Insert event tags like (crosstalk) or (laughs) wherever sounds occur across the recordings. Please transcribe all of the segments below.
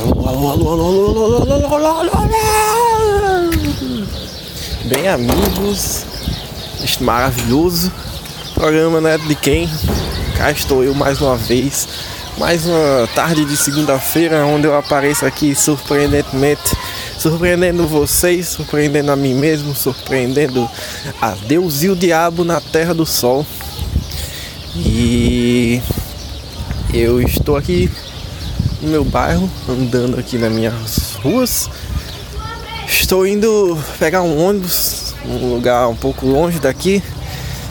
Alô, alô, alô, alô, alô, alô, alô, alô, alô, alô. Bem amigos, este maravilhoso programa né, de quem? Cá estou eu mais uma vez, mais uma tarde de segunda-feira onde eu apareço aqui surpreendentemente, surpreendendo vocês, surpreendendo a mim mesmo, surpreendendo a Deus e o diabo na terra do sol. E eu estou aqui no meu bairro, andando aqui nas minhas ruas. Estou indo pegar um ônibus, um lugar um pouco longe daqui.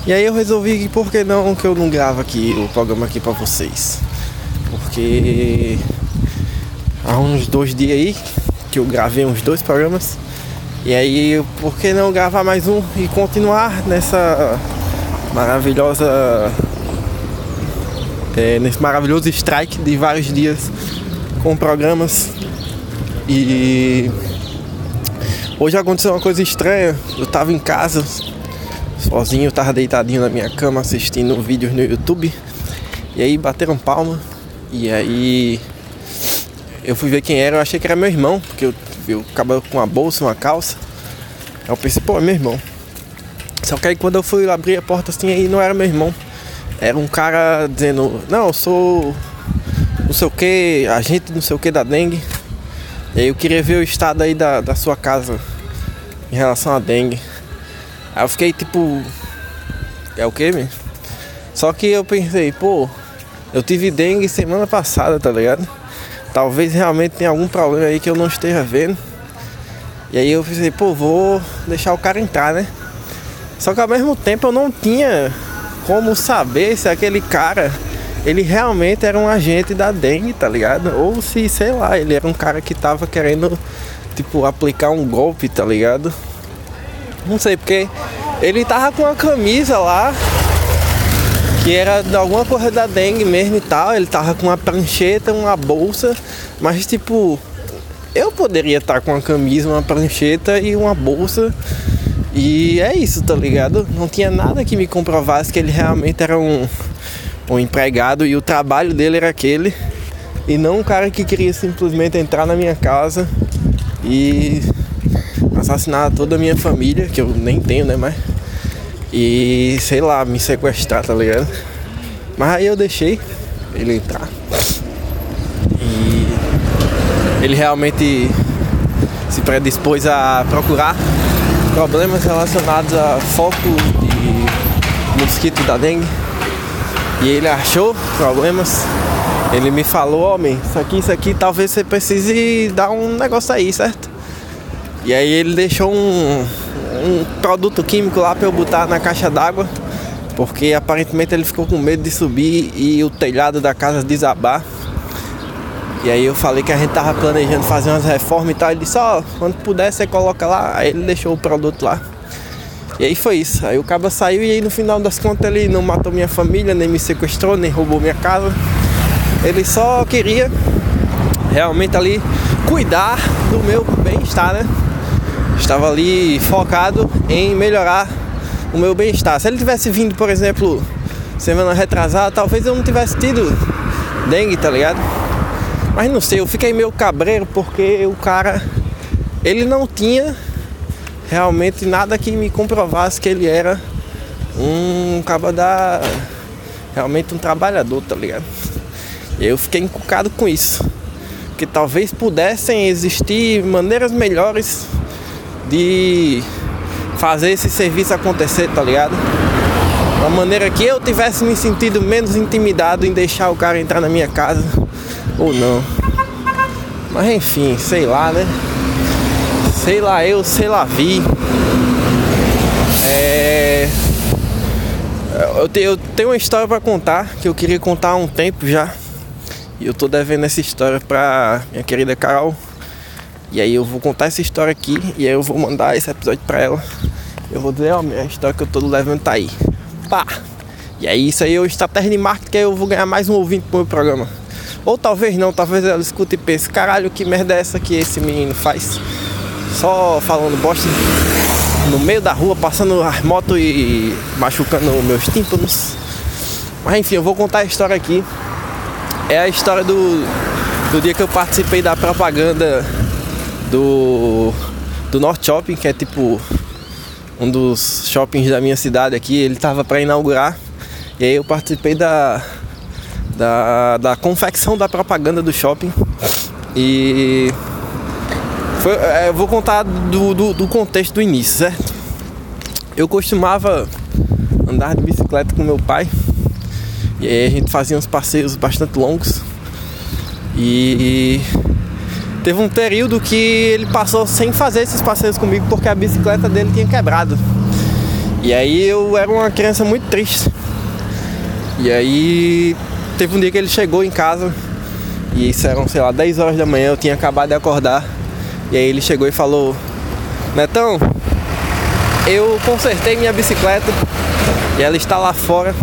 E aí eu resolvi que por que não que eu não gravo aqui o programa aqui para vocês. Porque há uns dois dias aí que eu gravei uns dois programas. E aí por que não gravar mais um e continuar nessa maravilhosa é, nesse maravilhoso strike de vários dias com programas. E hoje aconteceu uma coisa estranha. Eu tava em casa, sozinho, tava deitadinho na minha cama assistindo vídeos no YouTube. E aí bateram palma. E aí eu fui ver quem era, eu achei que era meu irmão, porque eu, eu acabava com uma bolsa, uma calça. Eu pensei, pô, é meu irmão. Só que aí quando eu fui abrir a porta assim, aí não era meu irmão. Era um cara dizendo, não, eu sou não sei o que, agente não sei o que da dengue. E aí eu queria ver o estado aí da, da sua casa em relação à dengue. Aí eu fiquei tipo. É o que, mesmo? Só que eu pensei, pô, eu tive dengue semana passada, tá ligado? Talvez realmente tenha algum problema aí que eu não esteja vendo. E aí eu pensei, pô, vou deixar o cara entrar, né? Só que ao mesmo tempo eu não tinha como saber se aquele cara ele realmente era um agente da dengue, tá ligado? Ou se, sei lá, ele era um cara que tava querendo, tipo, aplicar um golpe, tá ligado? Não sei, porque ele tava com uma camisa lá que era de alguma coisa da dengue mesmo e tal. Ele tava com uma prancheta, uma bolsa, mas tipo, eu poderia estar com uma camisa, uma prancheta e uma bolsa. E é isso, tá ligado? Não tinha nada que me comprovasse que ele realmente era um um empregado e o trabalho dele era aquele e não um cara que queria simplesmente entrar na minha casa e assassinar toda a minha família, que eu nem tenho, né, mas e sei lá, me sequestrar, tá ligado? Mas aí eu deixei ele entrar. E ele realmente se predispôs a procurar problemas relacionados a foco de mosquito da dengue e ele achou problemas. Ele me falou, homem, isso aqui, isso aqui, talvez você precise dar um negócio aí, certo? E aí ele deixou um, um produto químico lá para eu botar na caixa d'água, porque aparentemente ele ficou com medo de subir e o telhado da casa desabar. E aí eu falei que a gente tava planejando fazer umas reformas e tal. Ele disse, ó, oh, quando puder você coloca lá. Aí ele deixou o produto lá. E aí foi isso. Aí o cabo saiu e aí no final das contas ele não matou minha família, nem me sequestrou, nem roubou minha casa. Ele só queria realmente ali cuidar do meu bem-estar, né? Estava ali focado em melhorar o meu bem-estar. Se ele tivesse vindo, por exemplo, semana retrasada, talvez eu não tivesse tido dengue, tá ligado? Mas não sei, eu fiquei meio cabreiro porque o cara ele não tinha realmente nada que me comprovasse que ele era um cabo da. realmente um trabalhador, tá ligado? Eu fiquei encucado com isso. Que talvez pudessem existir maneiras melhores de fazer esse serviço acontecer, tá ligado? Uma maneira que eu tivesse me sentido menos intimidado em deixar o cara entrar na minha casa ou não. Mas enfim, sei lá, né? Sei lá eu, sei lá vi. É... Eu, te, eu tenho uma história para contar que eu queria contar há um tempo já. E eu tô devendo essa história pra minha querida Carol. E aí eu vou contar essa história aqui e aí eu vou mandar esse episódio pra ela. Eu vou dizer, ó, a história que eu tô levando tá aí. Pá! E aí isso aí é o estratégia de marketing que eu vou ganhar mais um ouvinte pro meu programa. Ou talvez não, talvez ela escute e pense, caralho, que merda é essa que esse menino faz? Só falando bosta no meio da rua, passando as motos e machucando meus tímpanos. Mas enfim, eu vou contar a história aqui. É a história do do dia que eu participei da propaganda do, do North Shopping, que é tipo um dos shoppings da minha cidade aqui. Ele tava para inaugurar e aí eu participei da, da, da confecção da propaganda do shopping. E foi, é, eu vou contar do, do, do contexto do início, certo? Eu costumava andar de bicicleta com meu pai. E aí a gente fazia uns passeios bastante longos. E teve um período que ele passou sem fazer esses passeios comigo porque a bicicleta dele tinha quebrado. E aí eu era uma criança muito triste. E aí teve um dia que ele chegou em casa e isso eram, sei lá, 10 horas da manhã, eu tinha acabado de acordar. E aí ele chegou e falou: Netão, eu consertei minha bicicleta e ela está lá fora.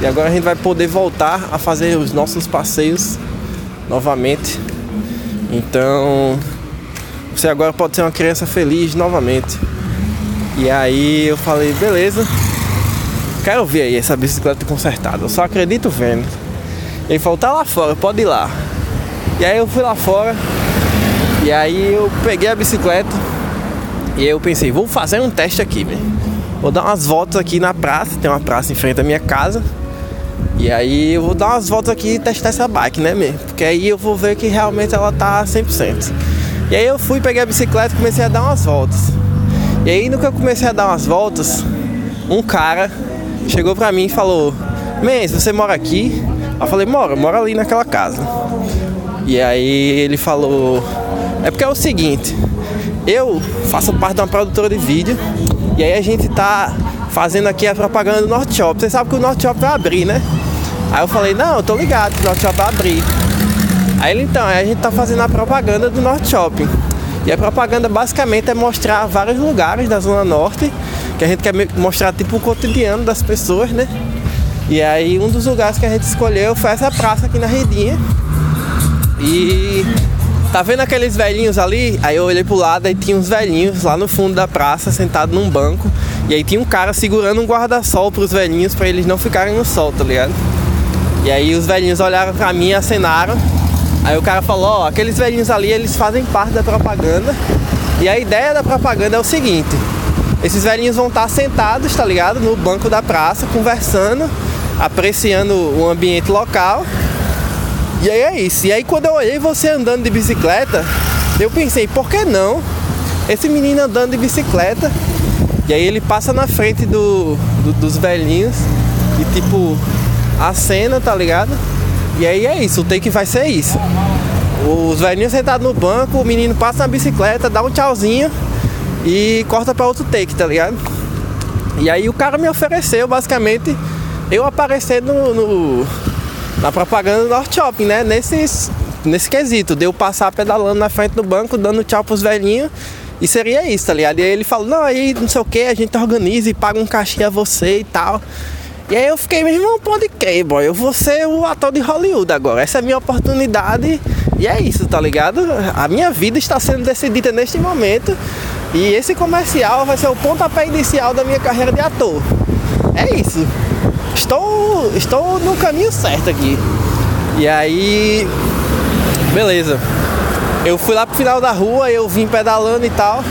E agora a gente vai poder voltar a fazer os nossos passeios novamente. Então, você agora pode ser uma criança feliz novamente. E aí eu falei, beleza. Quero ver aí essa bicicleta consertada. Eu só acredito vendo. Ele falou, tá lá fora, pode ir lá. E aí eu fui lá fora. E aí eu peguei a bicicleta. E eu pensei, vou fazer um teste aqui, velho. Vou dar umas voltas aqui na praça. Tem uma praça em frente à minha casa. E aí eu vou dar umas voltas aqui e testar essa bike, né, mesmo? Porque aí eu vou ver que realmente ela tá 100%. E aí eu fui, peguei a bicicleta e comecei a dar umas voltas. E aí no que eu comecei a dar umas voltas, um cara chegou pra mim e falou: Mendes, você mora aqui? Eu falei: Moro, moro ali naquela casa. E aí ele falou: É porque é o seguinte, eu faço parte de uma produtora de vídeo e aí a gente tá fazendo aqui a propaganda do Norte Shop. Você sabe que o Norte Shop vai abrir, né? Aí eu falei, não, eu tô ligado que o Norte Shop vai abrir. Aí ele então, aí a gente tá fazendo a propaganda do Norte Shopping. E a propaganda basicamente é mostrar vários lugares da Zona Norte, que a gente quer mostrar tipo o cotidiano das pessoas, né? E aí um dos lugares que a gente escolheu foi essa praça aqui na Redinha. E tá vendo aqueles velhinhos ali? Aí eu olhei pro lado e tinha uns velhinhos lá no fundo da praça, sentado num banco. E aí tinha um cara segurando um guarda-sol pros velhinhos para eles não ficarem no sol, tá ligado? E aí os velhinhos olharam pra mim e acenaram. Aí o cara falou, ó, aqueles velhinhos ali, eles fazem parte da propaganda. E a ideia da propaganda é o seguinte: esses velhinhos vão estar sentados, tá ligado? No banco da praça, conversando, apreciando o ambiente local. E aí é isso. E aí quando eu olhei você andando de bicicleta, eu pensei, por que não? Esse menino andando de bicicleta. E aí ele passa na frente do, do dos velhinhos e tipo a cena, tá ligado? E aí é isso, o take vai ser isso. Os velhinhos sentados no banco, o menino passa na bicicleta, dá um tchauzinho e corta para outro take, tá ligado? E aí o cara me ofereceu basicamente eu aparecer no, no na propaganda do North Shopping, né? Nesse, nesse quesito, de eu passar pedalando na frente do banco, dando tchau pros velhinhos. E seria isso, tá ligado? E aí ele falou, não, aí não sei o que, a gente organiza e paga um cachê a você e tal. E aí eu fiquei, meu irmão, pode crer, boy. Eu vou ser o ator de Hollywood agora. Essa é a minha oportunidade. E é isso, tá ligado? A minha vida está sendo decidida neste momento. E esse comercial vai ser o pontapé inicial da minha carreira de ator. É isso. Estou, estou no caminho certo aqui. E aí. Beleza. Eu fui lá pro final da rua, eu vim pedalando e tal.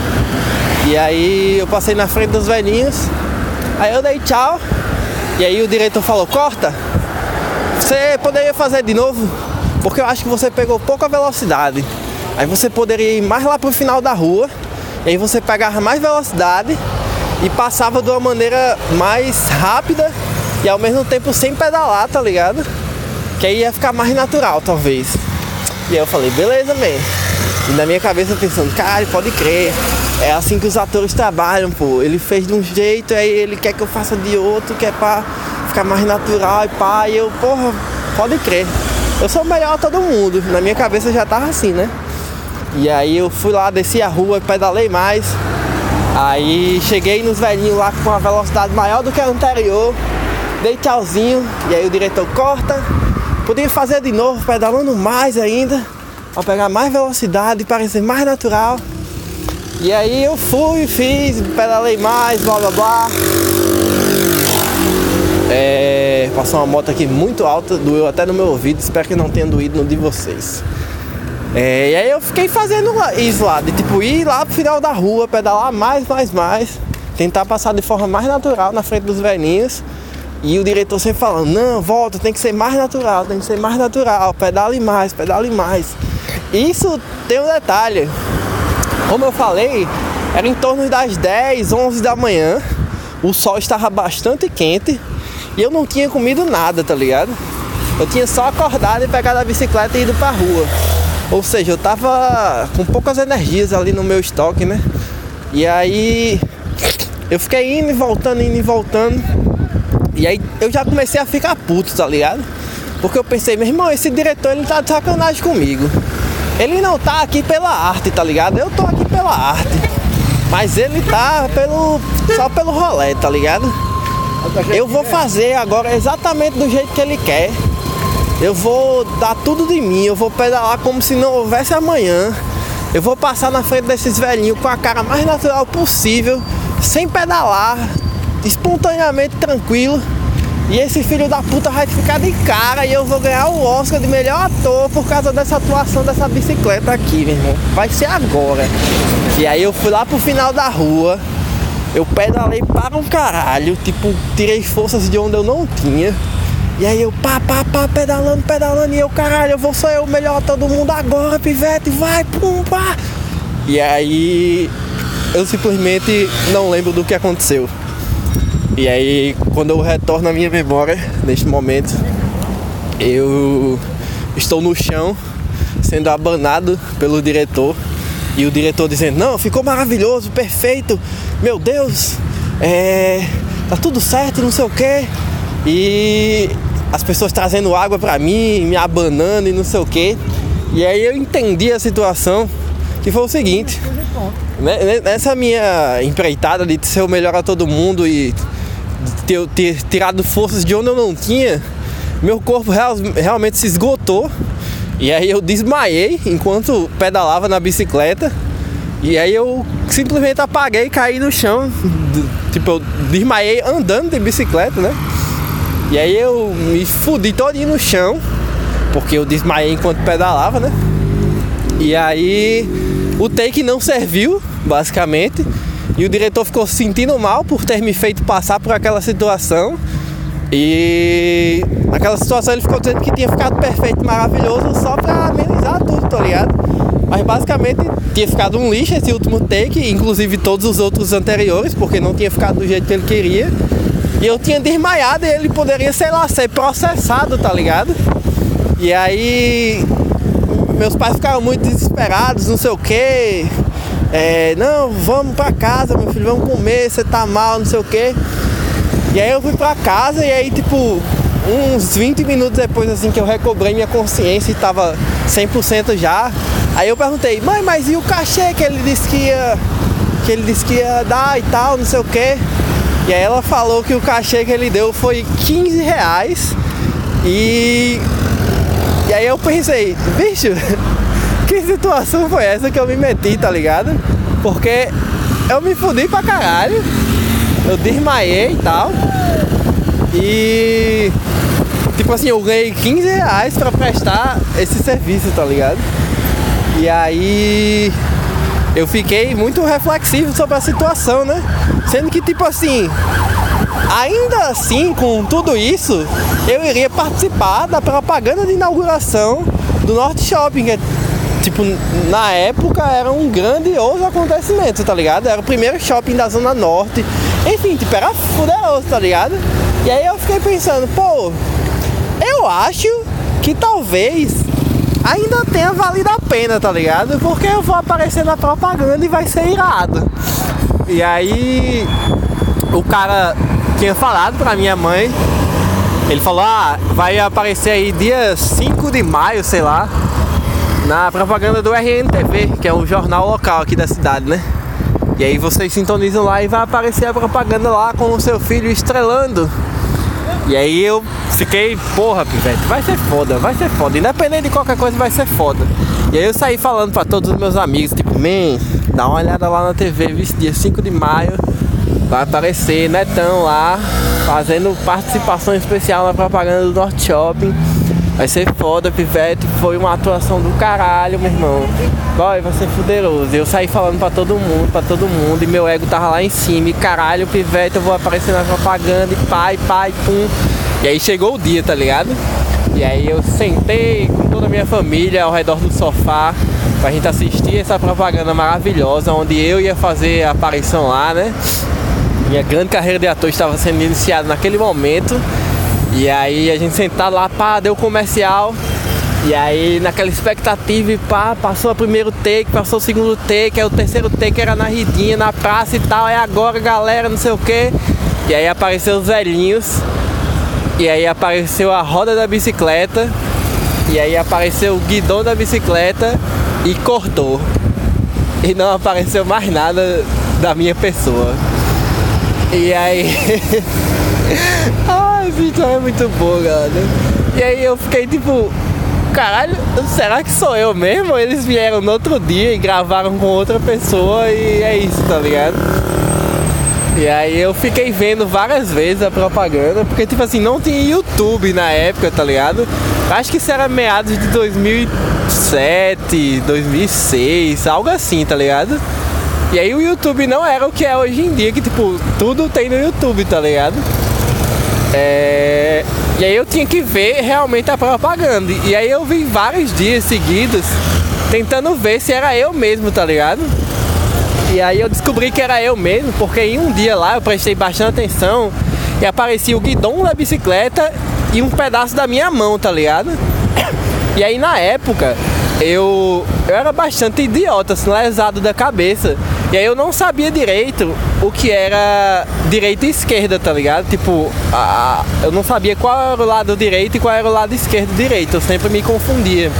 E aí eu passei na frente dos velhinhos. Aí eu dei tchau. E aí o diretor falou, corta, você poderia fazer de novo? Porque eu acho que você pegou pouca velocidade. Aí você poderia ir mais lá pro final da rua, e aí você pegava mais velocidade e passava de uma maneira mais rápida e ao mesmo tempo sem pedalar, tá ligado? Que aí ia ficar mais natural, talvez. E aí eu falei, beleza, man. E na minha cabeça pensando, cara, pode crer. É assim que os atores trabalham, pô. Ele fez de um jeito, aí ele quer que eu faça de outro, que é pra ficar mais natural e pá. E eu, porra, pode crer. Eu sou melhor a todo mundo. Na minha cabeça já tava assim, né? E aí eu fui lá, desci a rua, pedalei mais. Aí cheguei nos velhinhos lá com uma velocidade maior do que a anterior. Dei tchauzinho. E aí o diretor corta. Podia fazer de novo, pedalando mais ainda. Pra pegar mais velocidade parecer mais natural. E aí eu fui, fiz, pedalei mais, blá blá blá. É, passou uma moto aqui muito alta, doeu até no meu ouvido, espero que não tenha doído no de vocês. É, e aí eu fiquei fazendo isso lá, de tipo ir lá pro final da rua, pedalar mais, mais, mais, tentar passar de forma mais natural na frente dos velhinhos. E o diretor sempre falando, não, volta, tem que ser mais natural, tem que ser mais natural, pedale mais, pedale mais. Isso tem um detalhe. Como eu falei, era em torno das 10, 11 da manhã. O sol estava bastante quente e eu não tinha comido nada, tá ligado? Eu tinha só acordado e pegado a bicicleta e ido pra rua. Ou seja, eu tava com poucas energias ali no meu estoque, né? E aí eu fiquei indo e voltando, indo e voltando. E aí eu já comecei a ficar puto, tá ligado? Porque eu pensei, meu irmão, esse diretor ele tá de sacanagem comigo. Ele não tá aqui pela arte, tá ligado? Eu tô aqui pela arte. Mas ele tá pelo. só pelo rolê, tá ligado? Eu vou fazer agora exatamente do jeito que ele quer. Eu vou dar tudo de mim, eu vou pedalar como se não houvesse amanhã. Eu vou passar na frente desses velhinhos com a cara mais natural possível, sem pedalar, espontaneamente tranquilo. E esse filho da puta vai ficar de cara e eu vou ganhar o Oscar de melhor ator por causa dessa atuação dessa bicicleta aqui, meu irmão. Vai ser agora. E aí eu fui lá pro final da rua, eu pedalei para um caralho, tipo, tirei forças de onde eu não tinha. E aí eu pá, pá, pá, pedalando, pedalando, e eu, caralho, eu vou ser o melhor todo mundo agora, pivete, vai, pum, pá. E aí eu simplesmente não lembro do que aconteceu. E aí quando eu retorno à minha memória, neste momento, eu estou no chão, sendo abanado pelo diretor. E o diretor dizendo, não, ficou maravilhoso, perfeito, meu Deus, é. tá tudo certo, não sei o que. E as pessoas trazendo água para mim, me abanando e não sei o que. E aí eu entendi a situação, que foi o seguinte. Né, né, nessa minha empreitada de ser o melhor a todo mundo e ter, ter tirado forças de onde eu não tinha, meu corpo real, realmente se esgotou. E aí eu desmaiei enquanto pedalava na bicicleta. E aí eu simplesmente apaguei e caí no chão. Tipo, eu desmaiei andando de bicicleta, né? E aí eu me fudi todinho no chão, porque eu desmaiei enquanto pedalava, né? E aí o take não serviu, basicamente. E o diretor ficou se sentindo mal por ter me feito passar por aquela situação. E naquela situação ele ficou dizendo que tinha ficado perfeito, maravilhoso, só pra amenizar tudo, tá ligado? Mas basicamente tinha ficado um lixo esse último take, inclusive todos os outros anteriores, porque não tinha ficado do jeito que ele queria. E eu tinha desmaiado e ele poderia, sei lá, ser processado, tá ligado? E aí meus pais ficaram muito desesperados, não sei o que. É, não, vamos pra casa, meu filho, vamos comer, você tá mal, não sei o que. E aí eu fui pra casa e aí tipo, uns 20 minutos depois assim que eu recobrei minha consciência e tava 100% já. Aí eu perguntei, mãe, mas e o cachê que ele disse que ia que ele disse que ia dar e tal, não sei o que. E aí ela falou que o cachê que ele deu foi 15 reais. E. E aí eu pensei, bicho, que situação foi essa que eu me meti, tá ligado? Porque eu me fudi pra caralho. Eu desmaiei e tal. E. Tipo assim, eu ganhei 15 reais pra prestar esse serviço, tá ligado? E aí eu fiquei muito reflexivo sobre a situação, né? Sendo que, tipo assim, ainda assim, com tudo isso, eu iria participar da propaganda de inauguração do Norte Shopping, que, tipo, na época era um grandioso acontecimento, tá ligado? Era o primeiro shopping da Zona Norte. Enfim, tipo, era fuderoso, tá ligado? E aí eu fiquei pensando, pô, eu acho que talvez ainda tenha valido a pena, tá ligado? Porque eu vou aparecer na propaganda e vai ser irado. E aí o cara tinha falado pra minha mãe, ele falou, ah, vai aparecer aí dia 5 de maio, sei lá, na propaganda do RNTV, que é um jornal local aqui da cidade, né? E aí vocês sintonizam lá e vai aparecer a propaganda lá com o seu filho estrelando e aí eu fiquei, porra, pivete, vai ser foda, vai ser foda. Independente de qualquer coisa, vai ser foda. E aí eu saí falando pra todos os meus amigos, tipo, man, dá uma olhada lá na TV, viu? Dia 5 de maio vai aparecer Netão lá, fazendo participação especial na propaganda do Norte Shopping. Vai ser foda, Pivete. Foi uma atuação do caralho, meu irmão. Boy, vai ser fuderoso. Eu saí falando pra todo mundo, pra todo mundo. E meu ego tava lá em cima. E caralho, Pivete, eu vou aparecer na propaganda. E pai, pai, pum. E aí chegou o dia, tá ligado? E aí eu sentei com toda a minha família ao redor do sofá pra gente assistir essa propaganda maravilhosa, onde eu ia fazer a aparição lá, né? Minha grande carreira de ator estava sendo iniciada naquele momento. E aí a gente sentado lá, pá, deu comercial. E aí naquela expectativa, pá, passou o primeiro take, passou o segundo take, aí o terceiro take era na ridinha, na praça e tal, é agora galera, não sei o que. E aí apareceu os velhinhos. E aí apareceu a roda da bicicleta. E aí apareceu o guidão da bicicleta e cortou. E não apareceu mais nada da minha pessoa. E aí. (laughs) Ai, história é muito boa, galera. E aí eu fiquei tipo. Caralho, será que sou eu mesmo? Eles vieram no outro dia e gravaram com outra pessoa e é isso, tá ligado? E aí eu fiquei vendo várias vezes a propaganda, porque tipo assim, não tinha YouTube na época, tá ligado? Acho que isso era meados de 2007, 2006, algo assim, tá ligado? E aí o YouTube não era o que é hoje em dia, que tipo, tudo tem no YouTube, tá ligado? É... E aí eu tinha que ver realmente a propaganda. E aí eu vi vários dias seguidos tentando ver se era eu mesmo, tá ligado? E aí eu descobri que era eu mesmo, porque em um dia lá eu prestei bastante atenção e aparecia o guidão da bicicleta e um pedaço da minha mão, tá ligado? (coughs) E aí na época eu, eu era bastante idiota, assim, lesado da cabeça. E aí eu não sabia direito o que era direita e esquerda, tá ligado? Tipo, a, eu não sabia qual era o lado direito e qual era o lado esquerdo direito. Eu sempre me confundia.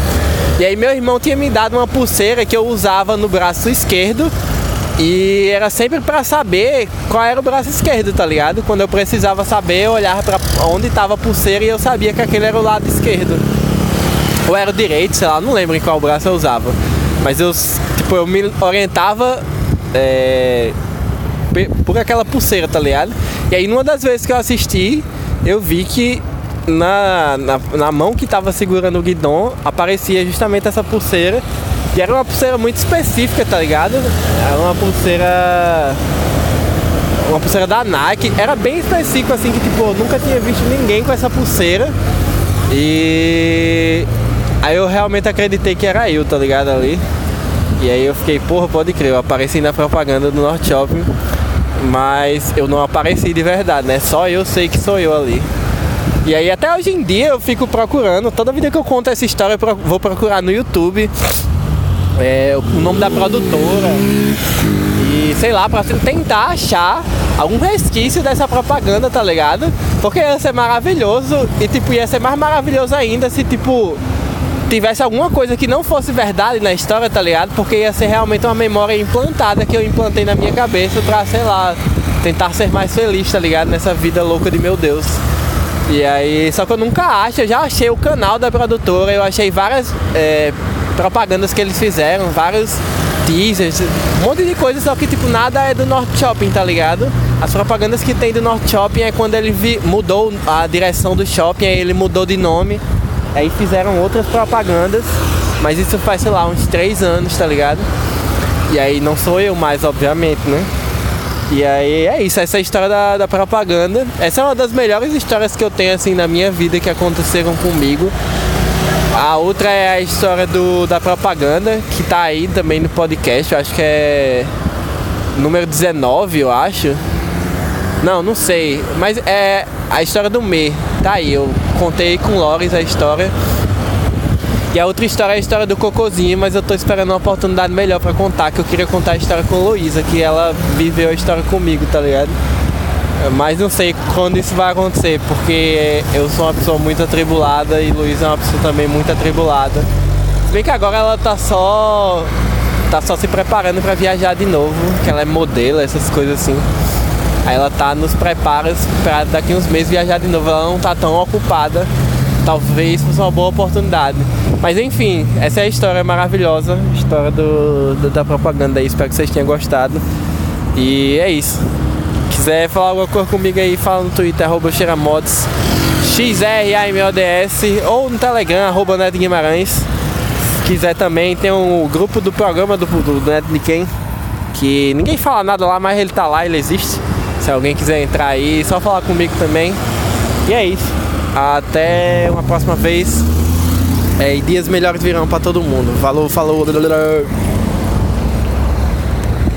E aí meu irmão tinha me dado uma pulseira que eu usava no braço esquerdo. E era sempre para saber qual era o braço esquerdo, tá ligado? Quando eu precisava saber, eu olhava para onde estava a pulseira e eu sabia que aquele era o lado esquerdo. Ou era o direito, sei lá, não lembro em qual braço eu usava. Mas eu, tipo, eu me orientava é, por aquela pulseira, tá ligado? E aí numa das vezes que eu assisti, eu vi que na, na, na mão que tava segurando o guidão aparecia justamente essa pulseira. E era uma pulseira muito específica, tá ligado? Era uma pulseira. Uma pulseira da Nike. Era bem específico assim que tipo, eu nunca tinha visto ninguém com essa pulseira. E aí eu realmente acreditei que era eu, tá ligado ali. E aí eu fiquei, porra, pode crer, eu apareci na propaganda do North Shopping, mas eu não apareci de verdade, né? Só eu sei que sou eu ali. E aí até hoje em dia eu fico procurando, toda vida que eu conto essa história eu vou procurar no YouTube é, o nome da produtora e sei lá, pra tentar achar algum resquício dessa propaganda, tá ligado? Porque ia ser maravilhoso e tipo, ia ser mais maravilhoso ainda se tipo tivesse alguma coisa que não fosse verdade na história, tá ligado? Porque ia ser realmente uma memória implantada que eu implantei na minha cabeça pra, sei lá, tentar ser mais feliz, tá ligado? Nessa vida louca de meu Deus. E aí, só que eu nunca acho, eu já achei o canal da produtora, eu achei várias é, propagandas que eles fizeram, vários teasers, um monte de coisa, só que tipo nada é do North Shopping, tá ligado? As propagandas que tem do North Shopping é quando ele vi, mudou a direção do shopping, aí ele mudou de nome Aí fizeram outras propagandas, mas isso faz, sei lá, uns três anos, tá ligado? E aí não sou eu mais, obviamente, né? E aí é isso, essa é história da, da propaganda. Essa é uma das melhores histórias que eu tenho assim na minha vida que aconteceram comigo. A outra é a história do, da propaganda, que tá aí também no podcast, eu acho que é número 19, eu acho. Não, não sei. Mas é a história do Me. Tá aí, eu contei com o Loris a história. E a outra história é a história do Cocozinho, mas eu tô esperando uma oportunidade melhor para contar, que eu queria contar a história com Luísa, que ela viveu a história comigo, tá ligado? Mas não sei quando isso vai acontecer, porque eu sou uma pessoa muito atribulada e Luísa é uma pessoa também muito atribulada. Se bem que agora ela tá só tá só se preparando para viajar de novo, que ela é modelo, essas coisas assim. Aí ela tá nos preparos para daqui uns meses viajar de novo. Ela não tá tão ocupada. Talvez fosse uma boa oportunidade. Mas enfim, essa é a história maravilhosa, história do, do da propaganda aí. Espero que vocês tenham gostado. E é isso. Quiser falar alguma coisa comigo aí, fala no Twitter, arroba Xeramods, X-R-A-M-O-D-S, ou no Telegram, arroba Neto Guimarães. Se quiser também, tem um grupo do programa do, do, do Neto de Quem, que ninguém fala nada lá, mas ele tá lá, ele existe. Se alguém quiser entrar aí, só falar comigo também. E é isso. Até uma próxima vez. É, e dias melhores virão para todo mundo. Falou, falou.